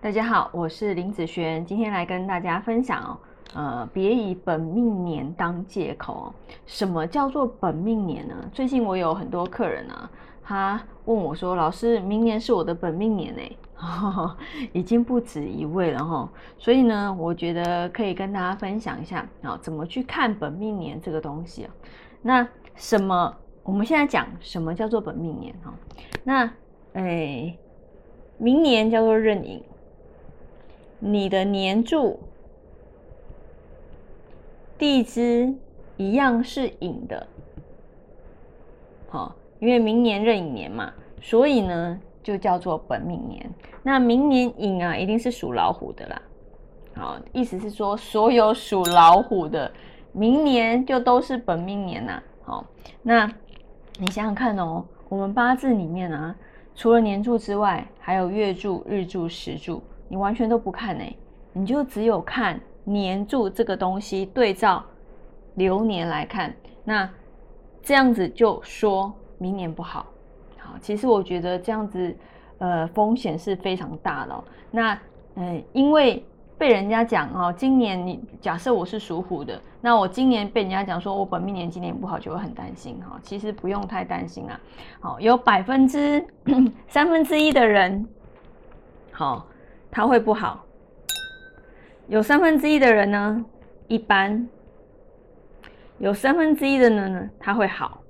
大家好，我是林子璇，今天来跟大家分享哦，呃，别以本命年当借口哦。什么叫做本命年呢？最近我有很多客人啊，他问我说：“老师，明年是我的本命年呢？” 已经不止一位了哈。所以呢，我觉得可以跟大家分享一下啊，怎么去看本命年这个东西。那什么？我们现在讲什么叫做本命年哈？那哎，明年叫做壬寅。你的年柱地支一样是寅的，好，因为明年壬寅年嘛，所以呢就叫做本命年。那明年寅啊，一定是属老虎的啦。好，意思是说，所有属老虎的，明年就都是本命年呐。好，那你想想看哦，我们八字里面啊，除了年柱之外，还有月柱、日柱、时柱。你完全都不看呢，你就只有看年柱这个东西对照流年来看，那这样子就说明年不好。好，其实我觉得这样子呃风险是非常大的。那嗯，因为被人家讲哦，今年你假设我是属虎的，那我今年被人家讲说我本命年今年不好，就会很担心哈。其实不用太担心啊。好，有百分之 三分之一的人，好。他会不好，有三分之一的人呢，一般；有三分之一的人呢，他会好。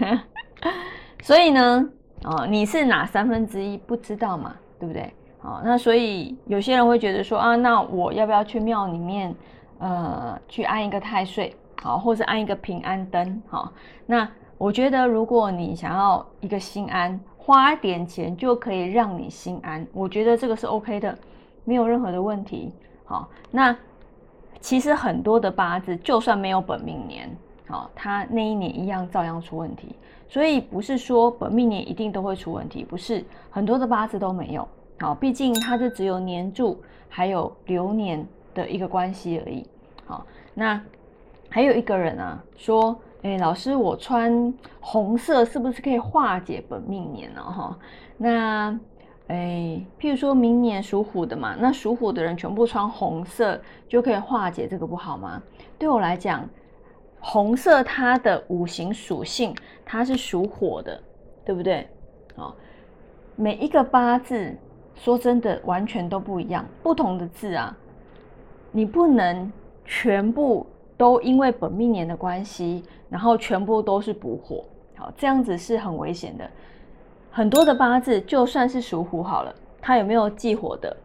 所以呢，哦，你是哪三分之一不知道嘛？对不对？好，那所以有些人会觉得说啊，那我要不要去庙里面，呃，去安一个太岁，好，或是安一个平安灯，好？那我觉得，如果你想要一个心安。花点钱就可以让你心安，我觉得这个是 OK 的，没有任何的问题。好，那其实很多的八字就算没有本命年，好，他那一年一样照样出问题。所以不是说本命年一定都会出问题，不是很多的八字都没有。好，毕竟它是只有年柱还有流年的一个关系而已。好，那还有一个人啊说。哎，老师，我穿红色是不是可以化解本命年呢？哈，那哎，譬如说明年属虎的嘛，那属虎的人全部穿红色就可以化解这个不好吗？对我来讲，红色它的五行属性它是属火的，对不对？哦，每一个八字说真的完全都不一样，不同的字啊，你不能全部。都因为本命年的关系，然后全部都是补火，好，这样子是很危险的。很多的八字就算是属虎好了，它有没有忌火的？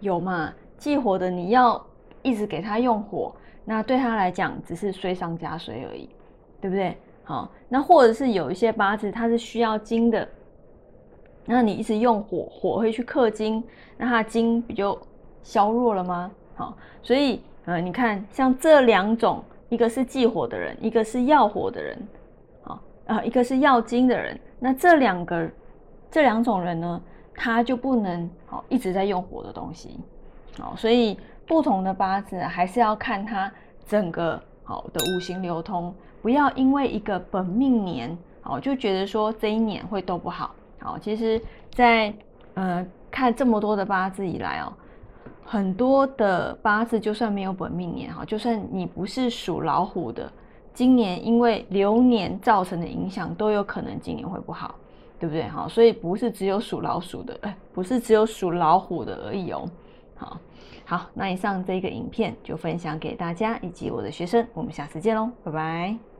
有嘛？忌火的你要一直给他用火，那对他来讲只是水上加水而已，对不对？好，那或者是有一些八字它是需要金的，那你一直用火，火会去克金，那它金不就削弱了吗？好，所以。呃，你看，像这两种，一个是忌火的人，一个是要火的人，啊啊，一个是要金的人，那这两个这两种人呢，他就不能好一直在用火的东西，好，所以不同的八字还是要看他整个好的五行流通，不要因为一个本命年，好就觉得说这一年会都不好，好，其实，在呃看这么多的八字以来哦。很多的八字就算没有本命年哈，就算你不是属老虎的，今年因为流年造成的影响，都有可能今年会不好，对不对哈？所以不是只有属老鼠的，哎，不是只有属老虎的而已哦。好，好，那以上这个影片就分享给大家以及我的学生，我们下次见喽，拜拜。